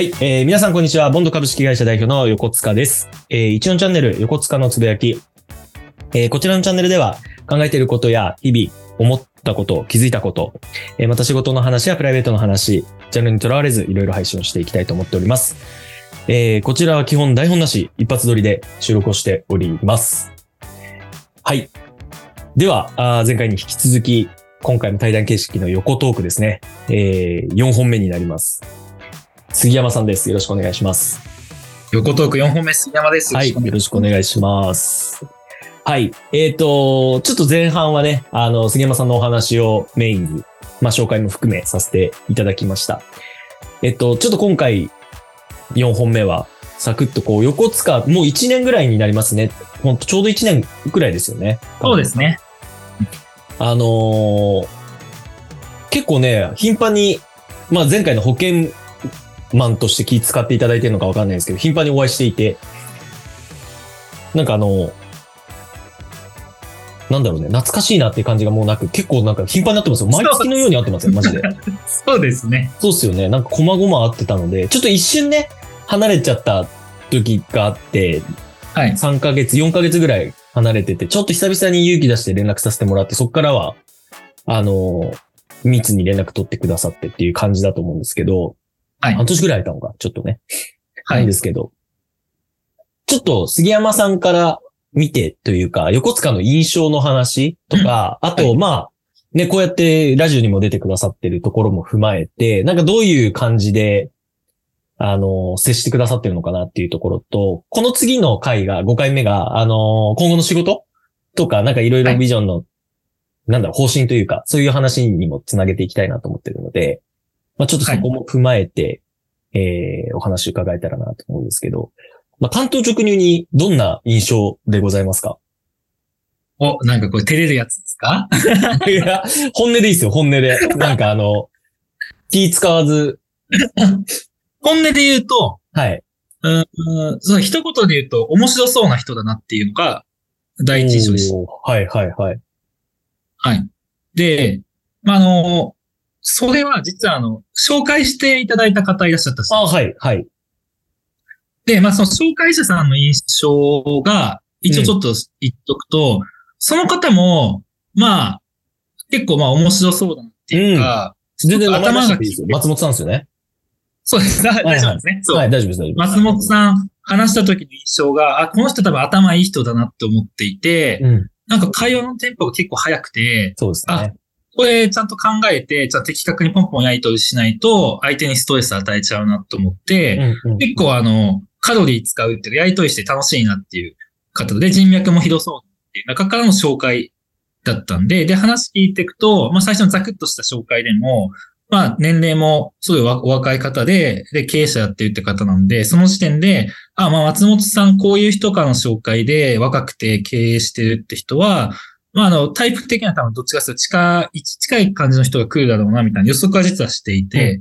はい、えー皆さんこんにちは。ボンド株式会社代表の横塚です。えー、一音チャンネル横塚のつぶやき。えーこちらのチャンネルでは考えていることや日々思ったこと、気づいたこと、えーまた仕事の話やプライベートの話、ジャンルにとらわれずいろいろ配信をしていきたいと思っております。えーこちらは基本台本なし、一発撮りで収録をしております。はい。では、あ前回に引き続き、今回も対談形式の横トークですね。えー、4本目になります。杉山さんです。よろしくお願いします。横トーク4本目、杉山です。はい。よろしくお願いします。はい。えっ、と、ちょっと前半はね、あの、杉山さんのお話をメインに、まあ、紹介も含めさせていただきました。えっと、ちょっと今回、4本目は、サクッとこう、横塚、もう1年ぐらいになりますね。ほんと、ちょうど1年ぐらいですよね。そうですね。あのー結構ね、頻繁に、まあ前回の保険マンとして気使っていただいてるのかわかんないですけど、頻繁にお会いしていて、なんかあの、なんだろうね、懐かしいなって感じがもうなく、結構なんか頻繁になってますよ。毎月のように会ってますよ、マジで。そうですね。そうっすよね。なんか細々会ってたので、ちょっと一瞬ね、離れちゃった時があって、はい。3ヶ月、4ヶ月ぐらい離れてて、ちょっと久々に勇気出して連絡させてもらって、そこからは、あの、密に連絡取ってくださってっていう感じだと思うんですけど、はい。半年ぐらい空いたのか、ちょっとね。はい。なんで。すけど、ちょっと杉山さんから見てというか、横塚の印象の話とか、あと、はい。まあ、ね、こうやってラジオにも出てくださってるところも踏まえて、なんかどういう感じで、あの、接してくださってるのかなっていうところと、この次の回が、5回目が、あの、今後の仕事とか、なんかいろいろビジョンの、なんだろう、方針というか、そういう話にもつなげていきたいなと思ってるので、まあちょっとそこも踏まえて、えー、お話伺えたらなと思うんですけど、まあ、担当直入にどんな印象でございますか？お、なんかこれ照れるやつですか？いや、本音でいいですよ、本音で。なんかあの、気使わず、本音で言うと、はい。うん、うんそう、一言で言うと面白そうな人だなっていうのが第一印象でした。おーはい、はい、はい。はい。で、まあ、あの、それは実はあの、紹介していただいた方いらっしゃったあはい、はい。で、まあ、その紹介者さんの印象が、一応ちょっと言っとくと、その方も、まあ、結構まあ面白そうだなっていうか、全然名前出頭がいいですよ。松本さんですよね。そうです。大丈夫ですね。そう。はい、大丈夫です、大丈夫です。松本さん話した時の印象が、あ、この人多分頭いい人だなって思っていて、うん、なんか会話のテンポが結構速くて、そうですね。これちゃんと考えて、じゃあ的確にポンポンやり取りしないと、相手にストレス与えちゃうなと思って、うんうん結構あの、カロリー使うっていうかやり取りして楽しいなっていう方で、人脈もひどそうっていう中からの紹介だったんで、で、話聞いていくと、まあ最初のザクッとした紹介でも、まあ年齢もすごいわお若い方で、で、経営者やってるって方なんで、その時点で、あ、まあ松本さんこういう人からの紹介で若くて経営してるって人は、まああの、タイプ的には多分どっちかというと近い、近い感じの人が来るだろうなみたいな予測は実はしていて、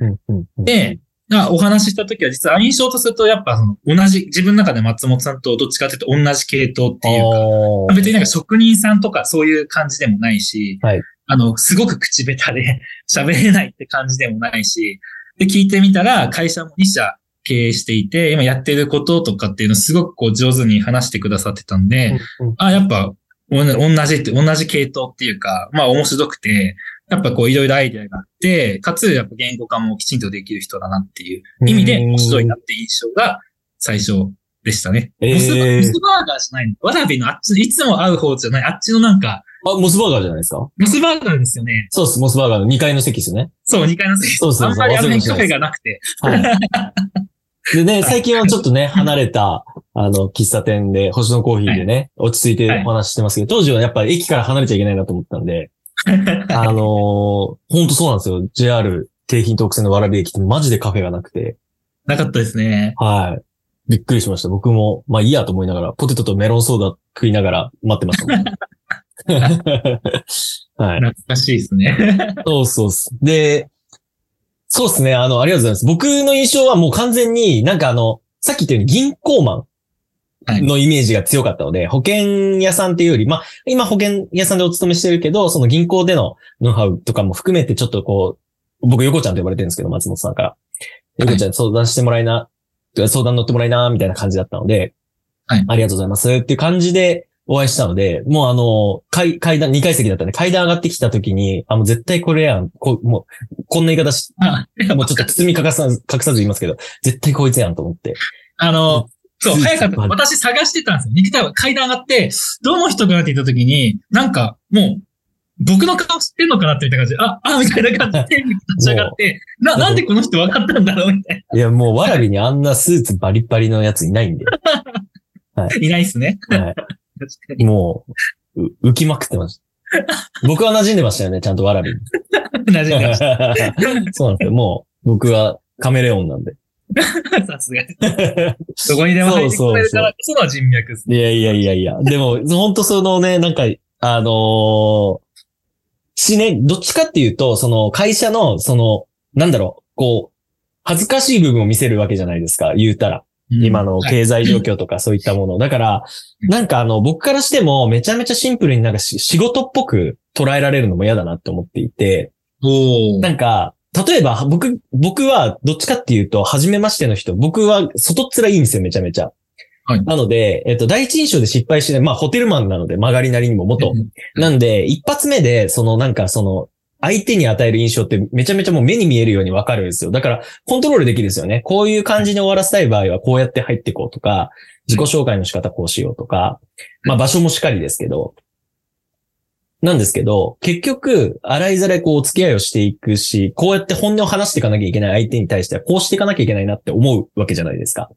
で、あお話ししたときは実は印象とするとやっぱその同じ、自分の中で松本さんとどっちかというと同じ系統っていうか、別になんか職人さんとかそういう感じでもないし、はい。あの、すごく口下手で 喋れないって感じでもないし、で、聞いてみたら会社も2社経営していて、今やってることとかっていうのをすごくこう上手に話してくださってたんで、うんうん。あ、やっぱ、同じって、同じ系統っていうか、まあ面白くて、やっぱこういろいろアイデアがあって、かつやっぱ言語化もきちんとできる人だなっていう意味で面白いなって印象が最初でしたね。えーモスバモスバーガーじゃないのわらびのあっち、いつも会う方じゃない、あっちのなんか、あ、モスバーガーじゃないですか？モスバーガーですよね。そうです、モスバーガーの2階の席ですよね。そう、2階の席。そうそうそうあんまりあの辺カフェがなくて。はい。でね、最近はちょっとね、離れた、あの、喫茶店で、星のコーヒーでね、落ち着いてお話ししてますけど、当時はやっぱり駅から離れちゃいけないなと思ったんで、あのー、ほんとそうなんですよ。JR 京浜東北線の蕨駅ってマジでカフェがなくて、なかったですね。はい。びっくりしました。僕も、まあいいやと思いながら、ポテトとメロンソーダ食いながら待ってました。はい。懐かしいですね。そうそうっす。で、そうですね。あの、ありがとうございます。僕の印象はもう完全になんかあの、さっき言ったように銀行マはいンのイメージが強かったので、保険屋さんっていうより、まあ、今保険屋さんでお勤めしてるけど、その銀行でのノウハウとかも含めてちょっとこう、僕横ちゃんと呼ばれてるんですけど、松本さんから。ゆこちゃん相談してもらいな、相談乗ってもらいな、みたいな感じだったので、はいありがとうございますっていう感じでお会いしたので、もうあの、階階段、2階席だったんで、階段上がってきた時に、あ、もう絶対これやん。こもう、こんな言い方し、あもうちょっと包み隠さず、隠さず言いますけど、絶対こいつやんと思って。あの、そう、早かった。私探してたんですよ。肉体は階段上がって、どの人かなって言った時に、なんか、もう、僕の顔知ってんのかなって言った感じで、あ、あ、みたいな感じで立ち上がって、な、なんでこの人分かったんだろうみたいいや、もう、わらびにあんなスーツバリッバリのやついないんで。な。いないっすね。はい、に。もう、う浮きまくってました。僕は馴染んでましたよね、ちゃんとわらびに。馴染んでましそうなんですよ。もう、僕はカメレオンなんで。た。さすが。どこにでも入ってこれるからこその人脈ですね。いやいやいやいや。でも、本当そのね、なんか、あのーしね、どっちかっていうと、その会社の、その、なんだろう、こう、恥ずかしい部分を見せるわけじゃないですか、言うたら。今のはい。経済状況とか そういったもの。だから、うん。なんかあの、僕からしてもめちゃめちゃシンプルになんかし仕事っぽく捉えられるのも嫌だなって思っていて、なんか、例えば僕、僕はどっちかっていうと、初めましての人、僕は外っ面いいんですよ、めちゃめちゃ。はい。なので、えっと、第一印象で失敗してない、まあ、ホテルマンなので、曲がりなりにも元。なんで、一発目で、そのなんかその、相手に与える印象ってめちゃめちゃもう目に見えるようにわかるんですよ。だから、コントロールできるんですよね。こういう感じに終わらせたい場合は、こうやって入っていこうとか、自己紹介の仕方こうしようとか、まあ場所もしっかりですけど、なんですけど、結局、洗いざらいこうお付き合いをしていくし、こうやって本音を話していかなきゃいけない相手に対しては、こうしていかなきゃいけないなって思うわけじゃないですか。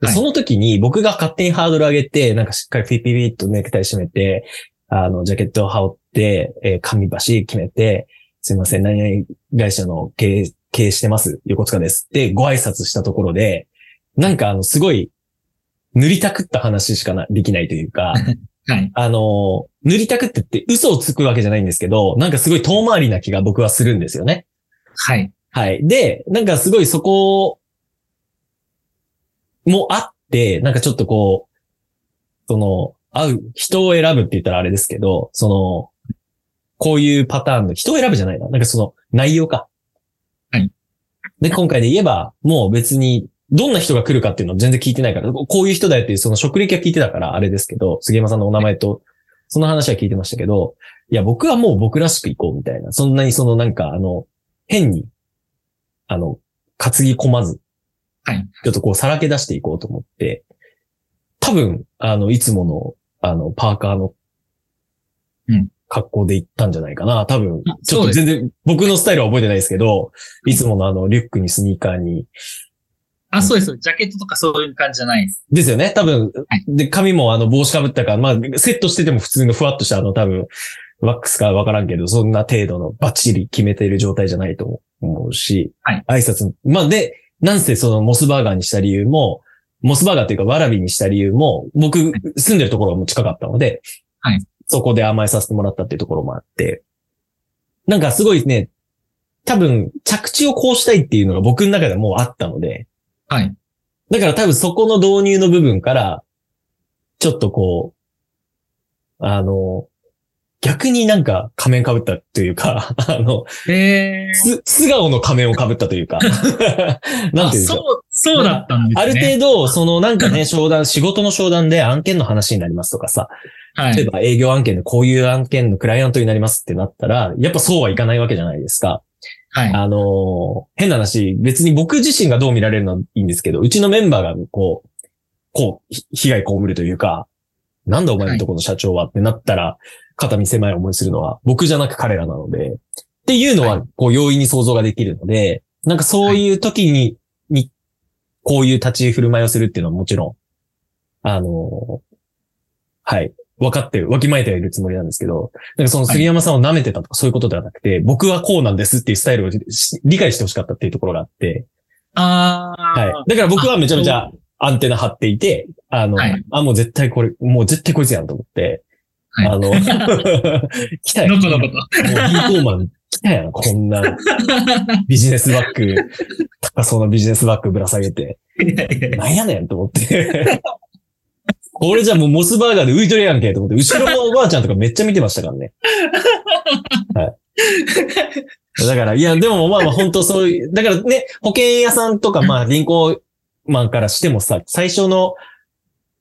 ではいその時に僕が勝手にハードル上げて、なんかしっかりピッピピッとネクタイ締めて、あの、ジャケットを羽織って、えー紙橋決めて、すいません、何々会社の経営、経営してます。横塚です。で、ご挨拶したところで、なんかあの、すごい、塗りたくった話しかな、できないというか、はい。あの、塗りたくってって嘘をつくわけじゃないんですけど、なんかすごい遠回りな気が僕はするんですよね。はい。はい。で、なんかすごいそこもあって、なんかちょっとこう、その、会う、人を選ぶって言ったらあれですけど、その、こういうパターンの、人を選ぶじゃないな。なんかその、内容か。はい。で、今回で言えば、もう別に、どんな人が来るかっていうのを全然聞いてないから、こういう人だよっていうその職歴は聞いてたから、あれですけど、杉山さんのお名前と、その話は聞いてましたけど、いや、僕はもう僕らしく行こうみたいな。そんなにそのなんか、あの、変に、あの、担ぎ込まず、はい。ちょっとこうさらけ出していこうと思って、多分、あの、いつもの、あの、パーカーのうん、格好で行ったんじゃないかな。多分あ、ちょっと全然、僕のスタイルは覚えてないですけど、いつものあの、リュックにスニーカーに、あ、そうです。ジャケットとかそういう感じじゃないです。ですよね。多分はい、で、髪もあの、帽子かぶったから、まあ、セットしてても普通のふわっとしたあの、多分、ワックスかわからんけど、そんな程度のバッチリ決めている状態じゃないと思うし、はい挨拶、まあ、で、なんせそのモスバーガーにした理由も、モスバーガーっていうか、わらびにした理由も、僕、住んでるところがもう近かったので、はいそこで甘えさせてもらったっていうところもあって、なんかすごいね、多分、着地をこうしたいっていうのが僕の中でもうあったので、はい。だから多分そこの導入の部分から、ちょっとこう、あの、逆になんか仮面被ったというか、あの、えー。す、素顔の仮面を被ったというか、なんていう。そう、そうだったんですね。ある程度、そのなんかね、商談、仕事の商談で案件の話になりますとかさ、はい。例えば営業案件でこういう案件のクライアントになりますってなったら、やっぱそうはいかないわけじゃないですか。はい。あのー変な話、別に僕自身がどう見られるのはいいんですけど、うちのメンバーがこう、こう、ひ被害被るというか、なんだお前のところの社長はってなったら、肩身狭い思いするのは僕じゃなく彼らなので、っていうのはは、こう、容易に想像ができるので、なんかそういう時に、に、こういう立ち振る舞いをするっていうのはもちろん、あのーはい。分かって、わきまえてはいるつもりなんですけど、なんかその杉山さんを舐めてたとかそういうことではなくて、僕はこうなんですっていうスタイルをし理解してほしかったっていうところがあって、あー。はい。だから僕はめちゃめちゃアンテナ張っていて、あの、はいあ、もう絶対これ、もう絶対こいつやんと思って、はいあの、来たよ。のこのこもう銀行マン来たやん、こんなビジネスバッグ、高そうなビジネスバッグぶら下げて、と。いやいやいやなんやねんと思って。これじゃもうモスバーガーで浮いとるやんけと思って、後ろのおばあちゃんとかめっちゃ見てましたからね。はい。だから、いや、でもまあまあ本当そういう、だからね、保険屋さんとかまあ銀行マンからしてもさ、最初の、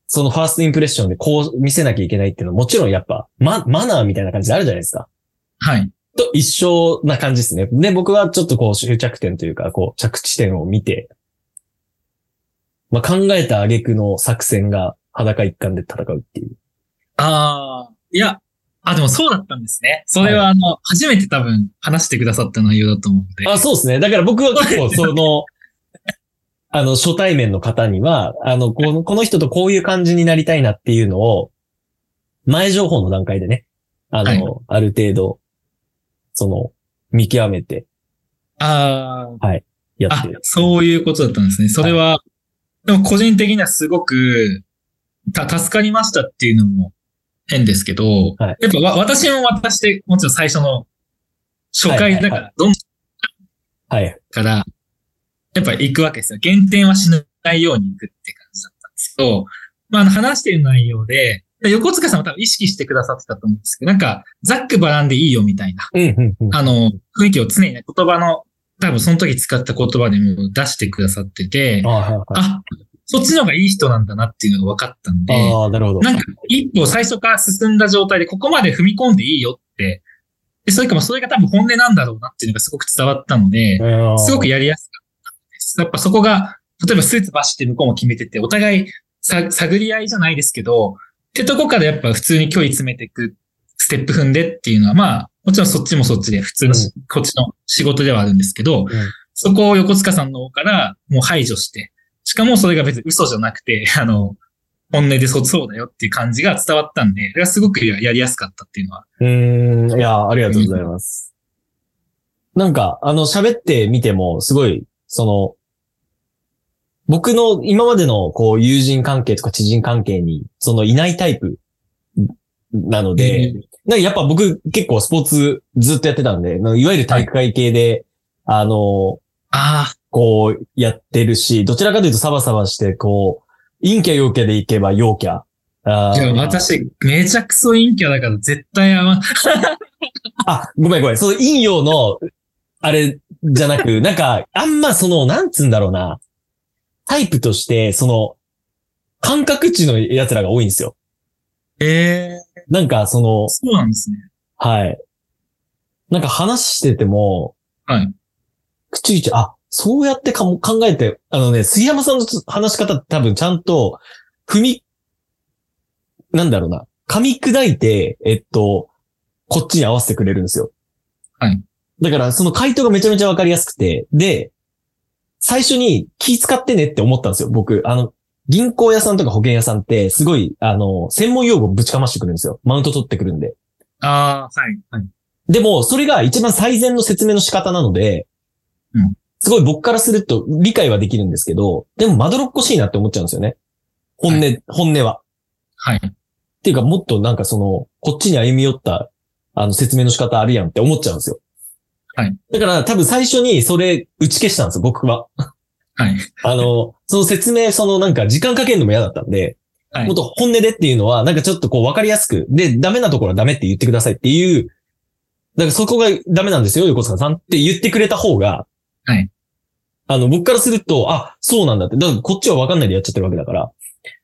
そのファーストインプレッションでこう見せなきゃいけないっていうのはもちろんやっぱ、ま、マナーみたいな感じであるじゃないですか。はい。と一緒な感じですね。で、僕はちょっとこう終着点というか、こう着地点を見て、まあ考えた挙句の作戦が裸一貫で戦うっていう。ああ、いや、あ、でもそうだったんですね。それはあの、初めて多分話してくださった内容だと思うので。あ、そうですね。だから僕は結構その、あの、初対面の方には、あの、この、この人とこういう感じになりたいなっていうのを、前情報の段階でね、あの、はいある程度、その、見極めてああ、あやってる。、そういうことだったんですね。それは、でも個人的にはすごく、た、助かりましたっていうのも変ですけど、はいやっぱわ私も私で、もちろん最初の初回だかはいら、どんはい。から、やっぱ行くわけですよ。減点はしないように行くって感じだったんですけど、まあ、あの話している内容で、横塚さんも多分意識してくださってたと思うんですけど、なんか、ざっくばらんでいいよみたいな、うん、うん、うん。あの、雰囲気を常にね、言葉の、多分その時使った言葉でも出してくださってて、あはいはいあ、そっちの方がいい人なんだなっていうのが分かったんで、ああ、なるほど。なんか一歩最初から進んだ状態でここまで踏み込んでいいよって、で、それかもそれが多分本音なんだろうなっていうのがすごく伝わったので、すごくや、やりやすかったです。やっぱそこが、例えばスーツバシって向こうも決めてて、お互いさ探り合いじゃないですけど、ってとこからやっぱ普通に距離詰めていく、ステップ踏んでっていうのは、まあ、もちろんそっちもそっちで普通のし、うこっちの仕事ではあるんですけど、んそこを横塚さんの方からもう排除して、しかもそれが別に嘘じゃなくて、あの、本音でそうそうだよっていう感じが伝わったんで、それがすごくややりやすかったっていうのは。うーん、いや、ありがとうございます。なんか、あの、喋ってみても、すごい、その、僕の今までの、こう、友人関係とか知人関係に、その、いないタイプなので、なんかやっぱ僕結構スポーツずっとやってたんで、いわゆる体育会系で、あの、あこう、やってるし、どちらかというとサバサバして、こう、陰キャ陽キャでいけば陽キャ。あ私、めちゃくそ陰キャだから絶対合わん。あ、ごめんごめん。その陰陽の、あれじゃなく、なんか、あんまその、なんつうんだろうな。タイプとして、その、感覚値の奴らが多いんですよ。ええなんか、その、そうなんですね。はい。なんか話してても、はい。口々、あ、そうやってかも考えて、あのね、杉山さんの話し方って多分ちゃんと、踏み、なんだろうな、噛み砕いて、えっと、こっちに合わせてくれるんですよ。はい。だから、その回答がめちゃめちゃわかりやすくて、で、最初に気使ってねって思ったんですよ、僕。あの、銀行屋さんとか保険屋さんって、すごい、あの、専門用語ぶちかましてくるんですよ。マウント取ってくるんで。ああ、はい。はい。でも、それが一番最善の説明の仕方なので、うんすごい僕からすると理解はできるんですけど、でもまどろっこしいなって思っちゃうんですよね。本音、本音は。はい。っていうか、もっとなんかその、こっちに歩み寄った、あの、説明の仕方あるやんって思っちゃうんですよ。はい。だから多分最初にそれ打ち消したんですよ、僕は。はい。あの、その説明、そのなんか時間かけるのも嫌だったんで、はいもっと本音でっていうのは、なんかちょっとこう分かりやすく、で、ダメなところはダメって言ってくださいっていう、だからそこがダメなんですよ、横塚さんって言ってくれた方が、はい。あの、僕からすると、あ、そうなんだって。だからこっちは分かんないでやっちゃってるわけだから、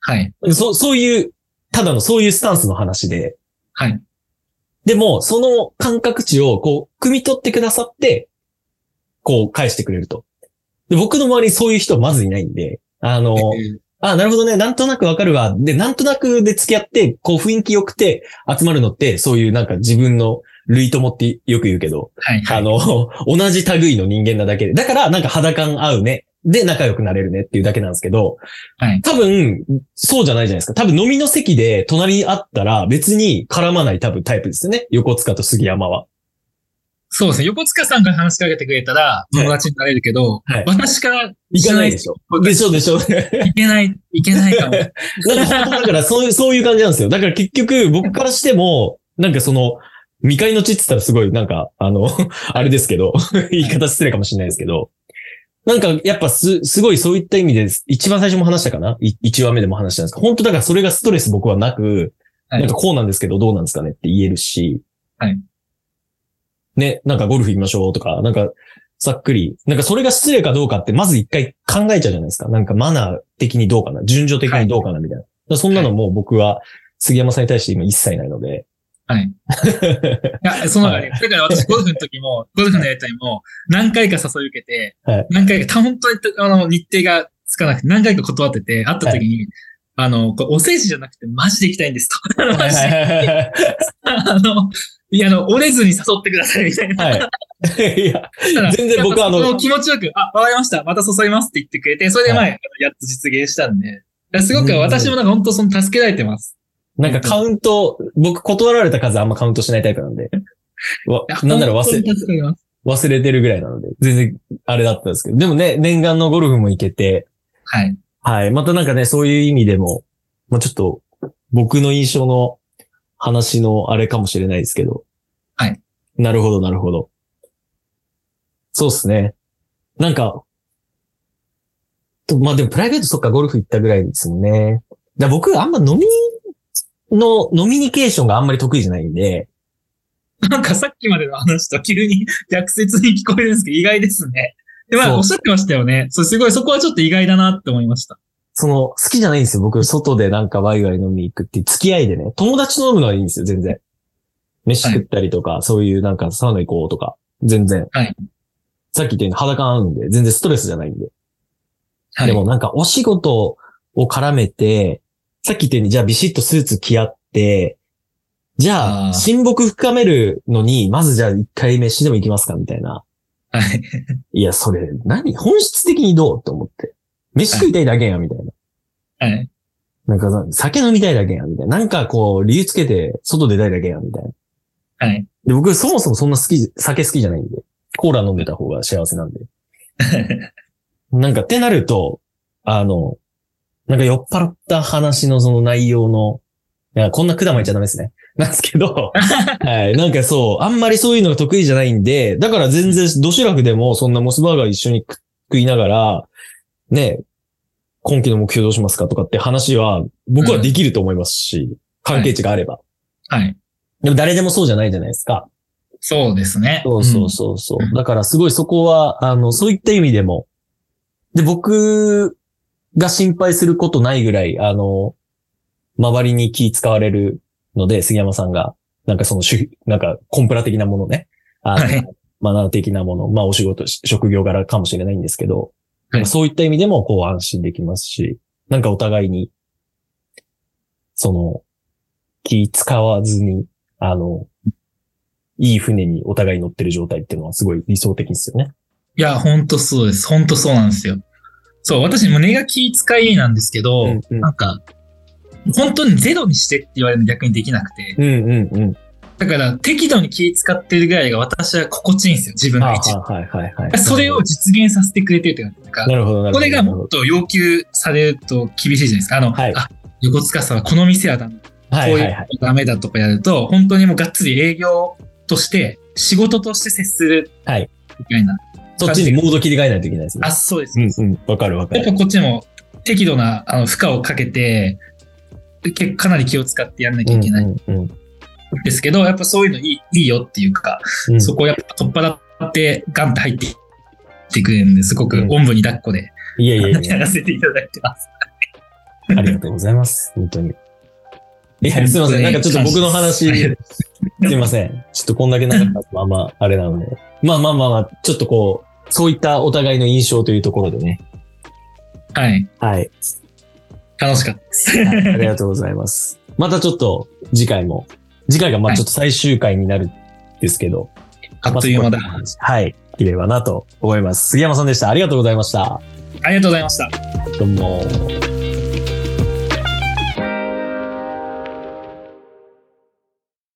はい。そそういう、ただのそういうスタンスの話で、はい。でも、その感覚値を、こう、汲み取ってくださって、こう、返してくれると。で僕の周りにそういう人はまずいないんで、あの、あ、なるほどね。なんとなくわかるわ。で、なんとなくで付き合って、こう雰囲気良くて集まるのって、そういうなんか自分の類友ってよく言うけど、はい。はい。あの、同じ類の人間なだけで。だから、なんか肌感合うね。で、仲良くなれるねっていうだけなんですけど、はい。多分、そうじゃないじゃないですか。多分飲みの席で隣にあったら別に絡まない多分タイプですよね。横塚と杉山は。そうですね。横塚さんが話しかけてくれたら友達になれるけど、はい私から行かないでしょ。でしょでしょ。いけない、いけないかも。なんか本当だからそういう、そういう感じなんですよ。だから結局僕からしても、なんかその、未開の地って言ったらすごいなんか、あの、あれですけど、言い方失礼かもしれないですけど、なんかやっぱす、すごいそういった意味で、一番最初も話したかな ?1 話目でも話したんですけど、本当だからそれがストレス僕はなく、はいなんかこうなんですけどどうなんですかねって言えるし、はいね、なんかゴルフ行きましょうとか、なんか、ざっくり、なんかそれが失礼かどうかって、まず一回考えちゃうじゃないですか。なんかマナー的にどうかな、順序的にどうかな、みたいな。だからそんなのもう僕は杉山さんに対して今一切ないので。はい。いや、その中で、だから私ゴルフの時も、ゴルフのやりとりも何回か誘い受けて、はい何回か、た本当にあの日程がつかなくて何回か断ってて、会った時に、あの、これお世辞じゃなくてマジで行きたいんですと。はいはいはいはい あの、いや、あの、折れずに誘ってくださいみたいな。はい。いや、全然僕はあの気持ちよく、あ、わかりました。また誘いますって言ってくれて、それで前、はやっと実現したんで。すごく私もなんか本当その助けられてます。なんかカウント、僕断られた数あんまカウントしないタイプなんで。なんなら忘本当れ。忘れてるぐらいなので、全然あれだったんですけど。でもね、念願のゴルフも行けて、はい。はい。またなんかね、そういう意味でも、まあちょっと、僕の印象の話のあれかもしれないですけど。はい。なるほど、なるほど。そうですね。なんか、とまあでもプライベートそっかゴルフ行ったぐらいですもんね。だ僕あんま飲みの、飲みニケーションがあんまり得意じゃないんで、なんかさっきまでの話と急に逆説に聞こえるんですけど、意外ですね。で、まあ、おっしゃってましたよね。そう、すごい、そこはちょっと意外だなって思いました。その、好きじゃないんですよ。僕、外でなんかワイワイ飲みに行くって付き合いでね。友達と飲むのはいいんですよ、全然。飯食ったりとか、そういうなんかサウナ行こうとか、全然。はいさっき言ったように裸合うんで、全然ストレスじゃないんで。はい。でもなんかお仕事を絡めて、さっき言ったように、じゃあビシッとスーツ着合って、じゃあ、親睦深めるのに、まずじゃあ一回飯でも行きますかみたいな。はい。いや、それ、何？本質的にどう？と思って。飯食いたいだけや、みたいな。はい。なんかさ、酒飲みたいだけやん、みたいな。なんかこう、理由つけて、外出たいだけやん、みたいな。はい。で、僕、そもそもそんな好き、酒好きじゃないんで。コーラ飲んでた方が幸せなんで。なんか、ってなると、あの、なんか酔っ払った話のその内容の、いや、こんな管巻いちゃダメですね。なんですけど、はい。なんかそう、あんまりそういうのが得意じゃないんで、だから全然、ドシラフでもそんなモスバーガー一緒に食いながら、ね、今期の目標どうしますかとかって話は、僕はできると思いますし、関係値があれば。はい。でも誰でもそうじゃないじゃないですか。そうですね。そうそうそうそう。うんだからすごいそこは、あの、そういった意味でも、で、僕が心配することないぐらい、あの、周りに気使われるので、杉山さんが、なんかその主、なんかコンプラ的なものね、あの、はい。マナー的なもの、まあお仕事、職業柄かもしれないんですけど、はい。そういった意味でもこう安心できますし、なんかお互いに、その、気使わずに、あの、いい船にお互い乗ってる状態っていうのはすごい理想的ですよね。いや、ほんとそうです。ほんとそうなんですよ。そう、私、胸が気使いなんですけど、うんうんなんか、本当にゼロにしてって言われるの逆にできなくて。うんうんうん。だから、適度に気使ってるぐらいが私は心地いいんですよ、自分が一番。はいはいはいはい。それを実現させてくれてるというか、なるほど。これがもっと要求されると厳しいじゃないですか。あの、はいあ、横塚さんはこの店はダメ、こういうはいはいはい。のダメだとかやると、本当にもうがっつり営業として、仕事として接する。はい。みたいな。そっちにモード切り替えないといけないですねあ、。そうです。うんうん。わかるわかる。やっぱこっちも適度なあの負荷をかけて、けかなり気を使ってやんなきゃいけないんうんうんですけど、やっぱそういうのいいいいよっていうか、うん。そこをやっぱ取っ払ってガンって入っていってくれるんですごくうんおんぶに抱っこでいやいやいやや、らせていただいてます。ありがとうございます。本当に。いや、すいません。なんかちょっと僕の話、すいません。ちょっとこんだけなかったまあまあ、あれなので。まあまあまあまあ、ちょっとこう、そういったお互いの印象というところでね。はい。はい。楽しかったです。はいありがとうございます。またちょっと次回も、次回がまあちょっと最終回になるんですけど、あっという間だ。はい。できればなと思います。杉山さんでした。ありがとうございました。ありがとうございました。どうも。